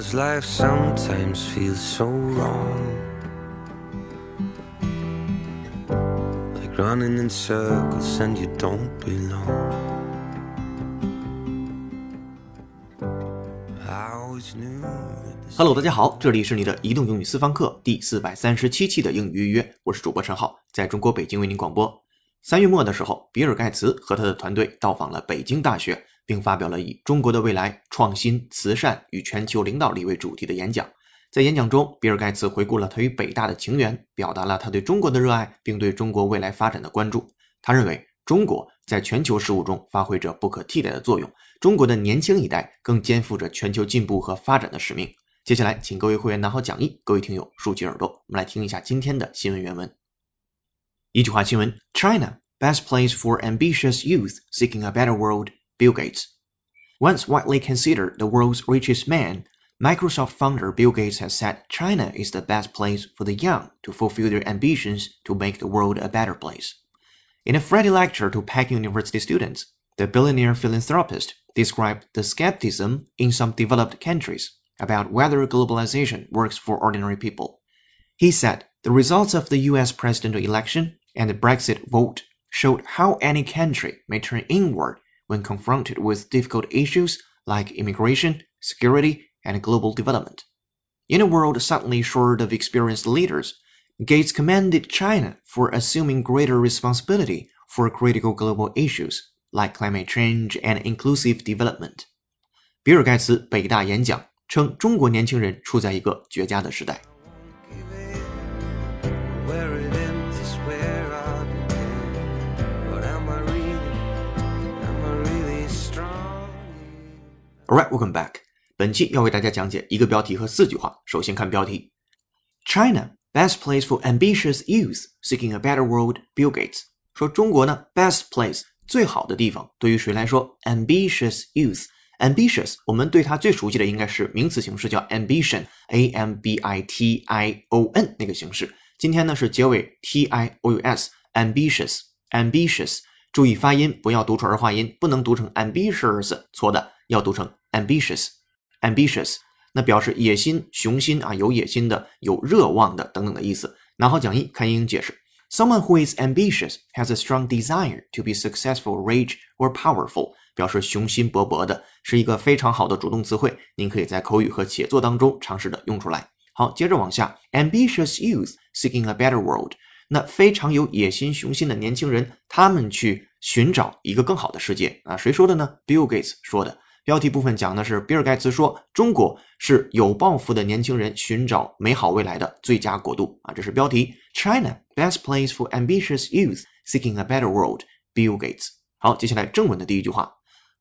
Why does life sometimes feels so wrong? Like running in circles and you don't belong. Hello，大家好，这里是你的移动英语私房课第四百三十七期的英语预约，我是主播陈浩，在中国北京为您广播。三月末的时候，比尔盖茨和他的团队到访了北京大学，并发表了以“中国的未来：创新、慈善与全球领导力”为主题的演讲。在演讲中，比尔盖茨回顾了他与北大的情缘，表达了他对中国的热爱，并对中国未来发展的关注。他认为，中国在全球事务中发挥着不可替代的作用，中国的年轻一代更肩负着全球进步和发展的使命。接下来，请各位会员拿好讲义，各位听友竖起耳朵，我们来听一下今天的新闻原文。一句话新闻：China best place for ambitious youth seeking a better world. Bill Gates. Once widely considered the world's richest man, Microsoft founder Bill Gates has said China is the best place for the young to fulfill their ambitions to make the world a better place. In a Friday lecture to Peking University students, the billionaire philanthropist described the skepticism in some developed countries about whether globalization works for ordinary people. He said the results of the US presidential election and the Brexit vote showed how any country may turn inward when confronted with difficult issues like immigration, security, and global development. In a world suddenly short of experienced leaders, Gates commended China for assuming greater responsibility for critical global issues like climate change and inclusive development. 比尔盖茨北大演讲称，中国年轻人处在一个绝佳的时代。 All right, welcome back. 本期要为大家讲解一个标题和四句话。首先看标题：China best place for ambitious youth seeking a better world. Bill Gates 说中国呢，best place 最好的地方，对于谁来说？ambitious youth。ambitious 我们对它最熟悉的应该是名词形式，叫 ambition，a m b i t i o n 那个形式。今天呢是结尾 t i o u s，ambitious，ambitious。注意发音，不要读出儿化音，不能读成 ambitious，错的，要读成 ambitious。ambitious，那表示野心、雄心啊，有野心的、有热望的等等的意思。拿好讲义，看英英解释。Someone who is ambitious has a strong desire to be successful, rich, or powerful，表示雄心勃勃的，是一个非常好的主动词汇。您可以在口语和写作当中尝试的用出来。好，接着往下，ambitious youth seeking a better world。那非常有野心、雄心的年轻人，他们去寻找一个更好的世界啊？谁说的呢？Bill Gates 说的。标题部分讲的是比尔盖茨说，中国是有抱负的年轻人寻找美好未来的最佳国度啊，这是标题。China best place for ambitious youth seeking a better world. Bill Gates。好，接下来正文的第一句话，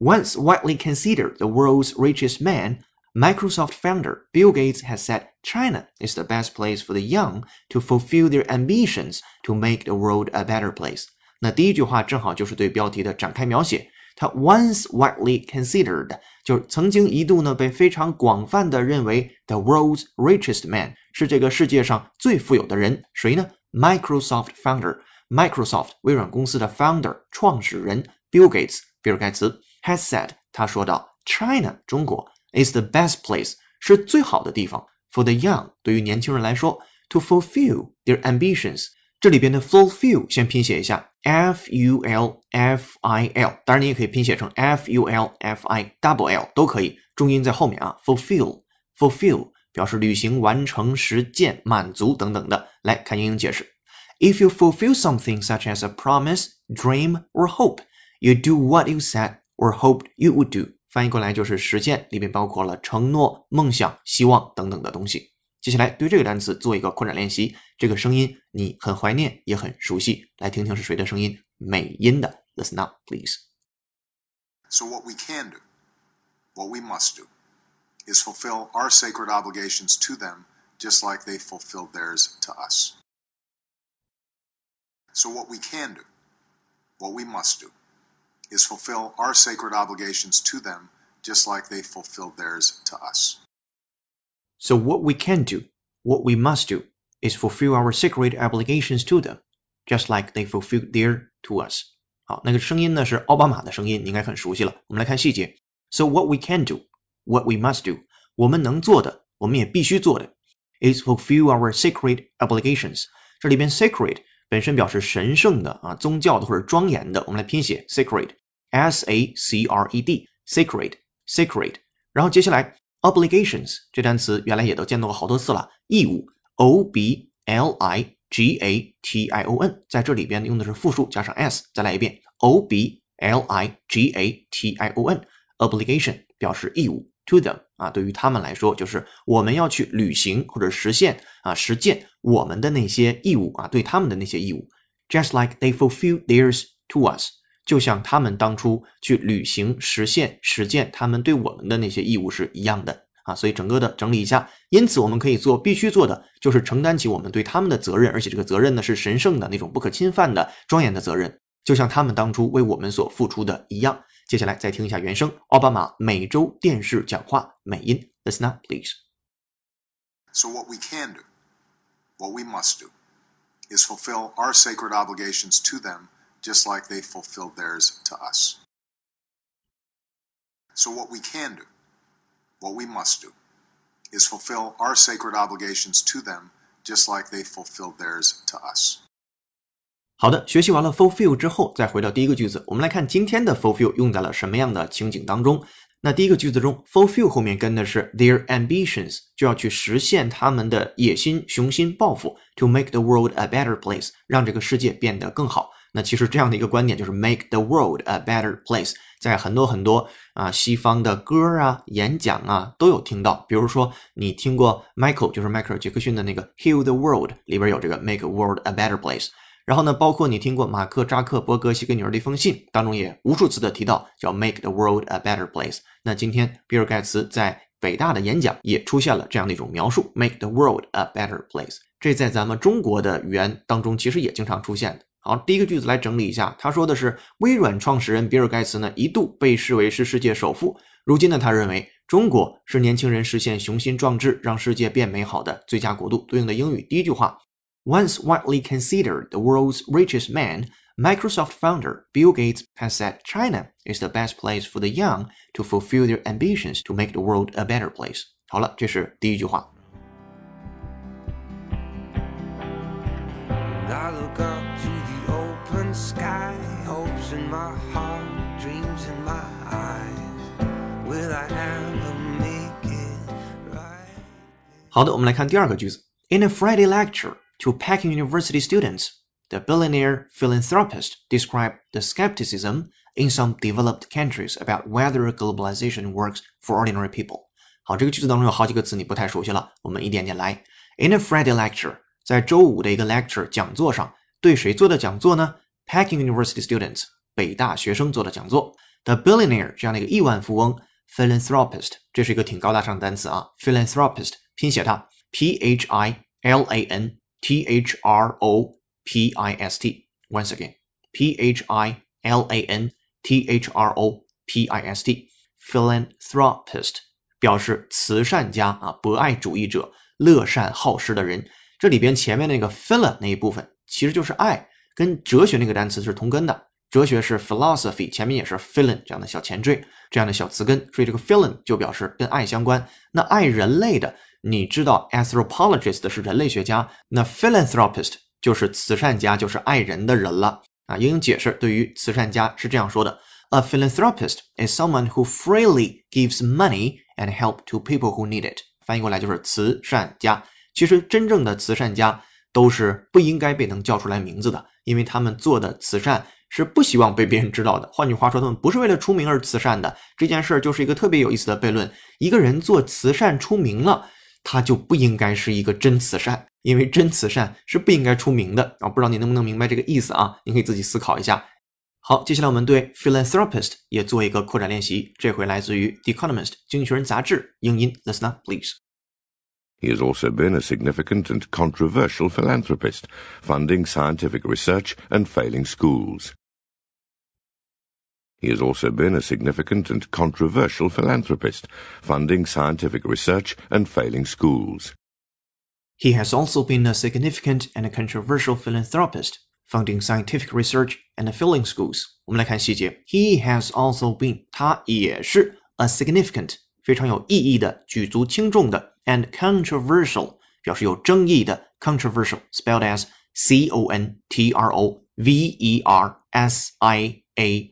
Once widely considered the world's richest man. Microsoft founder Bill Gates has said China is the best place for the young to fulfill their ambitions to make the world a better place. 那第一句话正好就是对标题的展开描写。 它 once widely considered 就是曾经一度呢被非常广泛的认为 the world's richest man 是这个世界上最富有的人，谁呢？Microsoft founder Microsoft 微软公司的 founder 创始人 Bill Gates 比尔盖茨 has said 他说到 China 中国 is the best place 是最好的地方 for the young 对于年轻人来说 to fulfill their ambitions 这里边的 fulfill 先拼写一下 f u l f i l，当然你也可以拼写成 f u l f i double l 都可以，重音在后面啊。fulfill fulfill 表示履行、完成、实践、满足等等的。来看英英解释：If you fulfill something such as a promise, dream or hope, you do what you said or hoped you would do。翻译过来就是实践，里面包括了承诺、梦想、希望等等的东西。接下来对这个单词做一个扩展练习， 这个声音你很怀念也很熟悉，来听听是谁的声音，美音的。Listen up, please. So, what we can do, what we must do, is fulfill our sacred obligations to them just like they fulfilled theirs to us. So, what we can do, what we must do, is fulfill our sacred obligations to them just like they fulfilled theirs to us. So what we can do, what we must do, is fulfill our sacred obligations to them, just like they fulfilled their to us. 好，那个声音呢是奥巴马的声音，你应该很熟悉了。我们来看细节。So what we can do, what we must do, 我们能做的，我们也必须做的，is fulfill our sacred obligations。这里边 sacred 本身表示神圣的啊，宗教的或者庄严的。我们来拼写 sacred，s a c r e d，sacred，sacred。然后接下来 obligations 这单词原来也都见到过好多次了，义务 O b l i g a t i o n，在这里边用的是复数加上 s。再来一遍 o b l i g a t i o n，obligation 表示义务。to them 啊，对于他们来说，就是我们要去履行或者实现啊，实践我们的那些义务啊，对他们的那些义务。Just like they fulfill theirs to us，就像他们当初去履行、实现、实践他们对我们的那些义务是一样的啊。所以整个的整理一下，因此我们可以做必须做的，就是承担起我们对他们的责任，而且这个责任呢是神圣的那种不可侵犯的庄严的责任，就像他们当初为我们所付出的一样。接下来再听一下原声，奥巴马每周电视讲话美音，Listen up, please. So, what we can do, what we must do, is fulfill our sacred obligations to them just like they fulfilled theirs to us. So, what we can do, what we must do, is fulfill our sacred obligations to them just like they fulfilled theirs to us. 好的，学习完了 fulfill 之后，再回到第一个句子，我们来看今天的 fulfill 用在了什么样的情景当中。那第一个句子中，fulfill 后面跟的是 their ambitions，就要去实现他们的野心、雄心、抱负，to make the world a better place，让这个世界变得更好。那其实这样的一个观点就是 make the world a better place，在很多很多啊西方的歌啊、演讲啊都有听到。比如说，你听过 Michael，就是迈克尔·杰克逊的那个 Heal the World，里边有这个 make a world a better place。然后呢，包括你听过马克扎克伯格写给女儿的一封信当中也无数次的提到叫 “make the world a better place”。那今天比尔盖茨在北大的演讲也出现了这样的一种描述：“make the world a better place”。这在咱们中国的语言当中其实也经常出现的。好，第一个句子来整理一下，他说的是微软创始人比尔盖茨呢一度被视为是世界首富，如今呢他认为中国是年轻人实现雄心壮志、让世界变美好的最佳国度。对应的英语第一句话。Once widely considered the world's richest man, Microsoft founder Bill Gates has said China is the best place for the young to fulfill their ambitions to make the world a better place. 好了，这是第一句话。 my heart, dreams in my eyes. Will I ever make it right? 好的，我们来看第二个句子。In a Friday lecture, to Peking University students, the billionaire philanthropist described the skepticism in some developed countries about whether globalization works for ordinary people. 好，这个句子当中有好几个词你不太熟悉了，我们一点点来。In a Friday lecture，在周五的一个 lecture 讲座上，对谁做的讲座呢？Peking University students， 北大学生做的讲座。The billionaire 这样的一个亿万富翁，philanthropist，这是一个挺高大上的单词啊，philanthropist 拼写它 P H I L A N T H R O P I S T. Once again, P H I L A N T H R O P I S T. Philanthropist 表示慈善家啊，博爱主义者，乐善好施的人。这里边前面那个 phil 那一部分其实就是爱，跟哲学那个单词是同根的。哲学是 philosophy，前面也是 philin 这样的小前缀，这样的小词根，所以这个 philin 就表示跟爱相关。那爱人类的。你知道 anthropologist 是人类学家，那 philanthropist 就是慈善家，就是爱人的人了啊。英英解释对于慈善家是这样说的：A philanthropist is someone who freely gives money and help to people who need it。翻译过来就是慈善家。其实真正的慈善家都是不应该被能叫出来名字的，因为他们做的慈善是不希望被别人知道的。换句话说，他们不是为了出名而慈善的。这件事儿就是一个特别有意思的悖论：一个人做慈善出名了。他就不应该是一个真慈善，因为真慈善是不应该出名的啊！不知道你能不能明白这个意思啊？你可以自己思考一下。好，接下来我们对 philanthropist 也做一个扩展练习，这回来自于 The Economist 经济学人杂志英音，Listen up, please. He has also been a significant and controversial philanthropist, funding scientific research and failing schools. He has also been a significant and controversial philanthropist, funding scientific research and failing schools. He has also been a significant and controversial philanthropist, funding scientific research and failing schools. 我们来看细节。He has also been，他也是 a significant 非常有意义的、举足轻重的；and controversial 表示有争议的，controversial，spelled as c o n t r o v e r s i a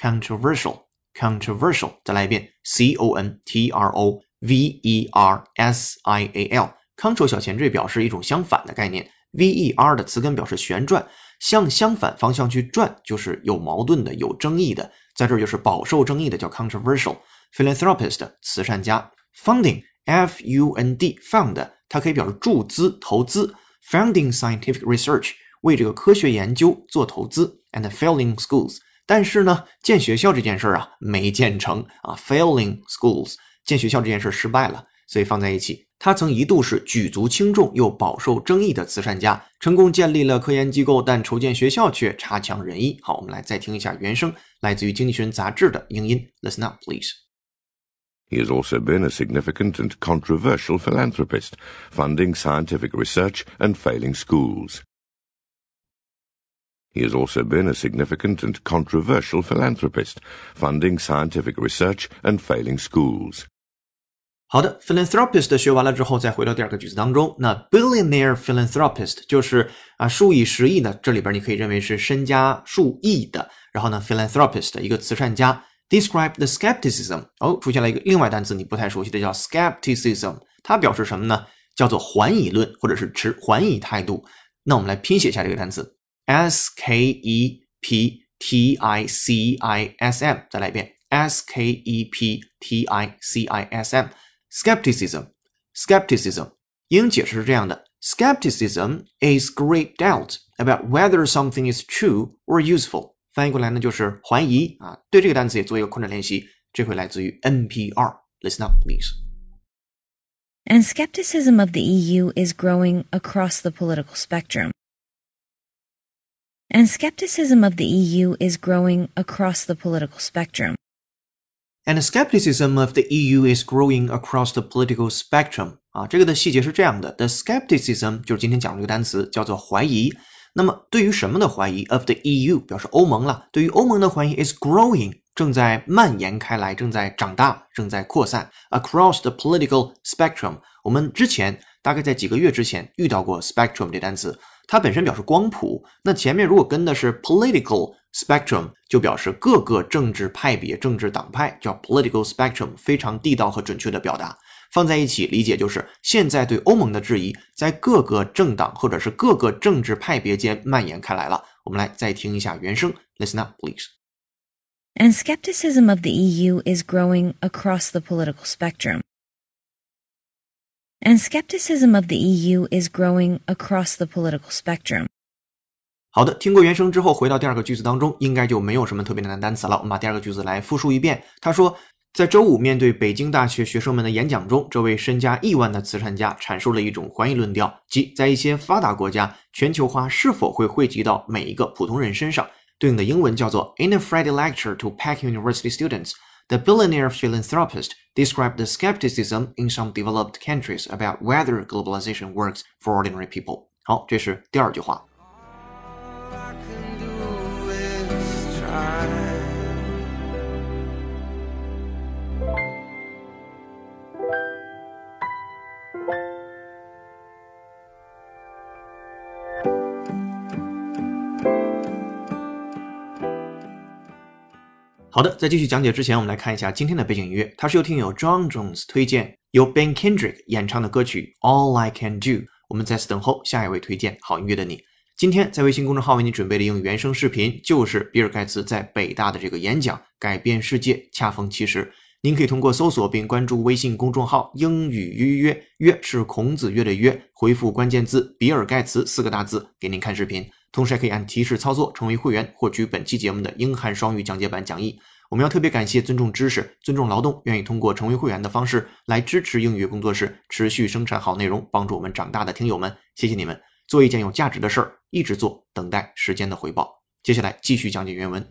Controversial, controversial，再来一遍，c o n t r o v e r s i a l，control 小前缀表示一种相反的概念，v e r 的词根表示旋转。向相反方向去转，就是有矛盾的、有争议的，在这儿就是饱受争议的，叫 controversial。philanthropist 慈善家，funding f u n d fund 它可以表示注资、投资，founding scientific research 为这个科学研究做投资，and failing schools。但是呢，建学校这件事儿啊没建成啊，failing schools 建学校这件事失败了，所以放在一起。他曾一度是举足轻重又饱受争议的慈善家，成功建立了科研机构，但筹建学校却差强人意。好，我们来再听一下原声，来自于《经济学》杂志的英音。Listen up, please. He has also been a significant and controversial philanthropist, funding scientific research and failing schools. He has also been a significant and controversial philanthropist, funding scientific research and failing schools. 好的，philanthropist 学完了之后，再回到第二个句子当中。那 billionaire philanthropist 就是啊数以十亿的，这里边你可以认为是身家数亿的。然后呢，philanthropist 一个慈善家。Describe the skepticism 哦，出现了一个另外单词你不太熟悉的叫 skepticism，它表示什么呢？叫做怀疑论或者是持怀疑态度。那我们来拼写一下这个单词 ：s k e p t i c i s m，再来一遍：s k e p t i c i s m。Skepticism, skepticism，英解释是这样的：Skepticism is great doubt about whether something is true or useful。翻译过来呢就是怀疑啊。对这个单词也做一个扩展练习，这回来自于 NPR。Listen up, please. And skepticism of the EU is growing across the political spectrum. And skepticism of the EU is growing across the political spectrum. And skepticism of the EU is growing across the political spectrum。啊，这个的细节是这样的：the skepticism 就是今天讲这个单词，叫做怀疑。那么对于什么的怀疑？of the EU 表示欧盟了。对于欧盟的怀疑 is growing，正在蔓延开来，正在长大，正在扩散。across the political spectrum，我们之前大概在几个月之前遇到过 spectrum 这单词， 它本身表示光谱。那前面如果跟的是 political。Spectrum 就表示各个政治派别、政治党派，叫 political spectrum，非常地道和准确的表达。放在一起理解就是现在对欧盟的质疑在各个政党或者是各个政治派别间蔓延开来了。我们来再听一下原声，Listen up, please. And skepticism of the EU is growing across the political spectrum. And skepticism of the EU is growing across the political spectrum. 好的，听过原声之后，回到第二个句子当中，应该就没有什么特别难的单词了。我们把第二个句子来复述一遍。他说，在周五面对北京大学学生们的演讲中，这位身家亿万的慈善家阐述了一种怀疑论调，即在一些发达国家，全球化是否会惠及到每一个普通人身上。对应的英文叫做：In a Friday lecture to Peck University students, the billionaire philanthropist described the skepticism in some developed countries about whether globalization works for ordinary people。好，这是第二句话。 好的，在继续讲解之前，我们来看一下今天的背景音乐，它是由听友 John Jones 推荐，由 Ben Kendrick 演唱的歌曲《All I Can Do》。我们在此等候下一位推荐好音乐的你。今天在微信公众号为你准备的英语原声视频，就是比尔盖茨在北大的这个演讲，改变世界，恰逢其时。您可以通过搜索并关注微信公众号“英语约约约”，是孔子约的约，回复关键字“比尔盖茨”四个大字，给您看视频。同时还可以按提示操作成为会员，获取本期节目的英汉双语讲解版讲义。我们要特别感谢尊重知识、尊重劳动、愿意通过成为会员的方式来支持英语工作室持续生产好内容、帮助我们长大的听友们，谢谢你们！做一件有价值的事儿，一直做，等待时间的回报。接下来继续讲解原文。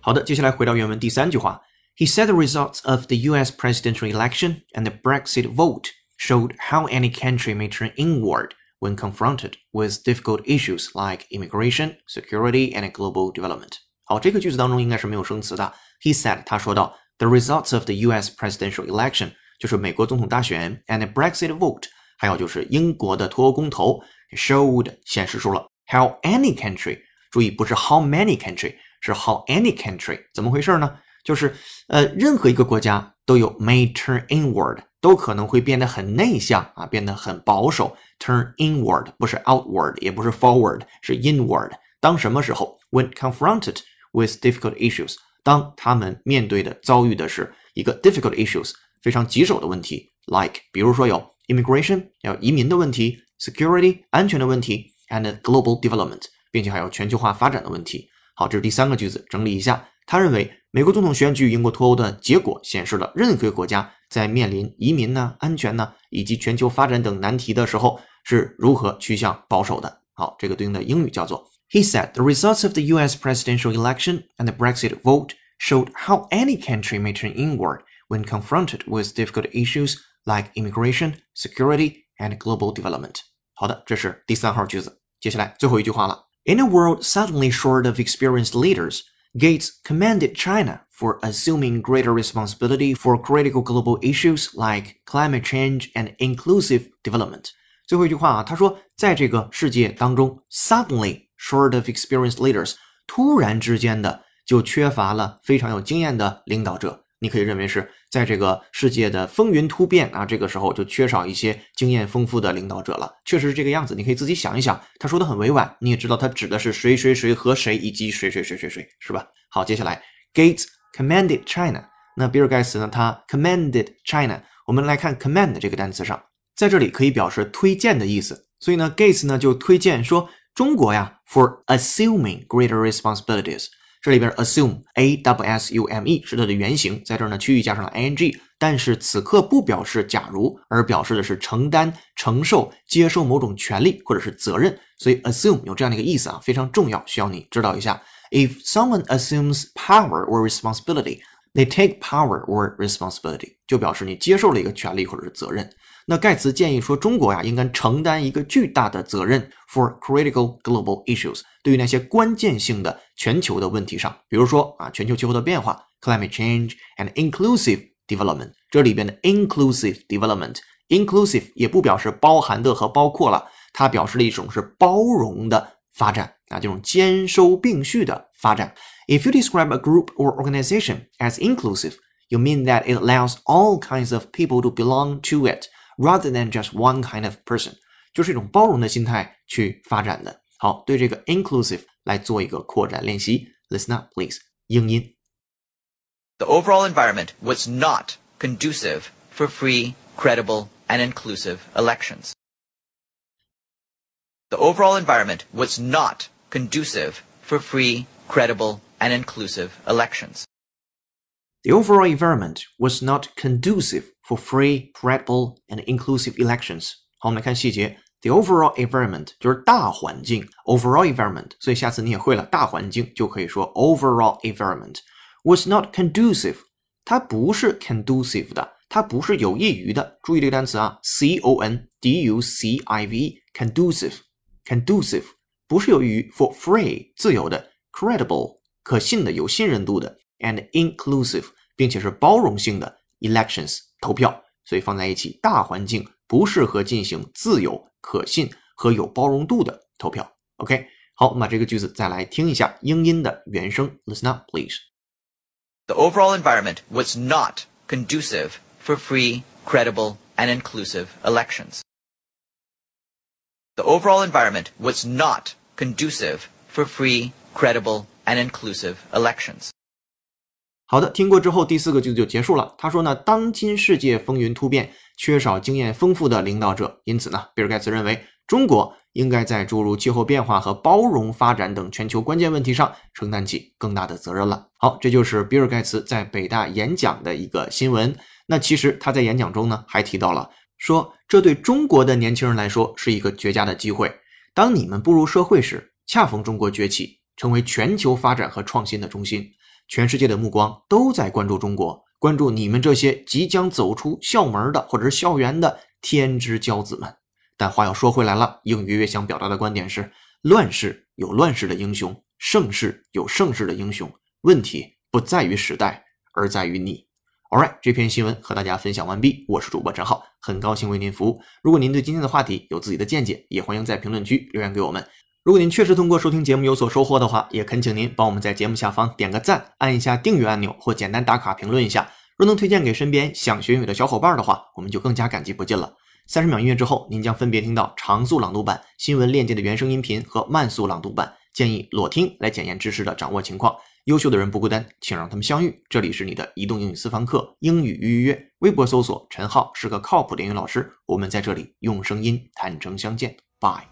好的，接下来回到原文第三句话。He said the results of the U.S. presidential election and the Brexit vote showed how any country may turn inward when confronted with difficult issues like immigration, security, and global development. 好，这个句子当中应该是没有生词的。He said，他说到，the results of the U.S. presidential election 就是美国总统大选，and the Brexit vote，还有就是英国的脱欧公投，showed 显示出了 how any country，注意不是 how many country， 是 how any country，怎么回事呢？就是呃，任何一个国家都有 may turn inward，都可能会变得很内向啊，变得很保守。turn inward 不是 outward，也不是 forward，是 inward。当什么时候？When confronted with difficult issues，当他们面对的遭遇的是一个 difficult issues，非常棘手的问题，like 比如说有 immigration 要移民的问题，security 安全的问题，and global development，并且还有全球化发展的问题。好，这是第三个句子，整理一下。他认为，美国总统选举英国脱欧的结果显示了任何国家在面临移民呢、安全呢以及全球发展等难题的时候是如何趋向保守的。好，这个对应的英语叫做：He said the results of the U.S. presidential election and the Brexit vote showed how any country may turn inward when confronted with difficult issues like immigration, security, and global development。好的，这是第三号句子。接下来最后一句话了。In a world suddenly short of experienced leaders, Gates commended China for assuming greater responsibility for critical global issues like climate change and inclusive development。最后一句话啊，他说，在这个世界当中，suddenly short of experienced leaders，突然之间的就缺乏了非常有经验的领导者。 你可以认为是在这个世界的风云突变啊，这个时候就缺少一些经验丰富的领导者了。确实是这个样子，你可以自己想一想。他说的很委婉，你也知道他指的是谁谁谁和谁以及谁谁谁谁谁，是吧？好，接下来 Gates commanded China，那比尔盖茨呢？他 commanded China。我们来看 command 这个单词上，在这里可以表示推荐的意思。所以呢，Gates 呢就推荐说中国呀，for assuming greater responsibilities。这里边 assume a w s u m e 是它的原型，在这儿呢区域加上了 i n g，但是此刻不表示假如，而表示的是承担、承受、接受某种权利或者是责任，所以 assume 有这样的一个意思啊，非常重要，需要你知道一下。If someone assumes power or responsibility, they take power or responsibility，就表示你接受了一个权利或者是责任。那盖茨建议说，中国呀应该承担一个巨大的责任，for critical global issues，对于那些关键性的全球的问题上，比如说啊全球气候的变化，climate change and inclusive development。这里边的 inclusive development，inclusive 也不表示包含的和包括了，它表示了一种是包容的发展啊，这种兼收并蓄的发展。If you describe a group or organization as inclusive, you mean that it allows all kinds of people to belong to it rather than just one kind of person，就是一种包容的心态去发展的。好，对这个 inclusive 来做一个扩展练习。Listen up, please。英音。The overall environment was not conducive for free, credible, and inclusive elections. The overall environment was not conducive for free, credible, and inclusive elections. The overall environment was not conducive for free, credible, and inclusive elections。好，我们来看细节。The overall environment 就是大环境，overall environment，所以下次你也会了，大环境就可以说 overall environment was not conducive。它不是 conducive 的，它不是有益于的。注意这个单词啊，c o n d u c i v e，conducive，conducive 不是有益于 for free 自由的，credible 可信的、有信任度的，and inclusive 并且是包容性的 elections。 投票，所以放在一起，大环境不适合进行自由、可信和有包容度的投票。OK，好，我们把这个句子再来听一下英音的原声。Listen up, please. The overall environment was not conducive for free, credible, and inclusive elections. The overall environment was not conducive for free, credible, and inclusive elections. 好的，听过之后，第四个句子就结束了。他说呢，当今世界风云突变，缺少经验丰富的领导者，因此呢，比尔盖茨认为中国应该在诸如气候变化和包容发展等全球关键问题上承担起更大的责任了。好，这就是比尔盖茨在北大演讲的一个新闻。那其实他在演讲中呢，还提到了说，这对中国的年轻人来说是一个绝佳的机会。当你们步入社会时，恰逢中国崛起，成为全球发展和创新的中心。全世界的目光都在关注中国，关注你们这些即将走出校门的或者是校园的天之骄子们。但话又说回来了，应约约想表达的观点是：乱世有乱世的英雄，盛世有盛世的英雄。问题不在于时代，而在于你。All right，这篇新闻和大家分享完毕。我是主播陈浩，很高兴为您服务。如果您对今天的话题有自己的见解，也欢迎在评论区留言给我们。如果您确实通过收听节目有所收获的话，也恳请您帮我们在节目下方点个赞，按一下订阅按钮，或简单打卡评论一下。若能推荐给身边想学英语的小伙伴的话，我们就更加感激不尽了。三十秒音乐之后，您将分别听到长速朗读版、新闻链接的原声音频和慢速朗读版。建议裸听来检验知识的掌握情况。优秀的人不孤单，请让他们相遇。这里是你的移动英语私房课，英语预约。微博搜索陈浩，是个靠谱的英语老师。我们在这里用声音坦诚相见。Bye。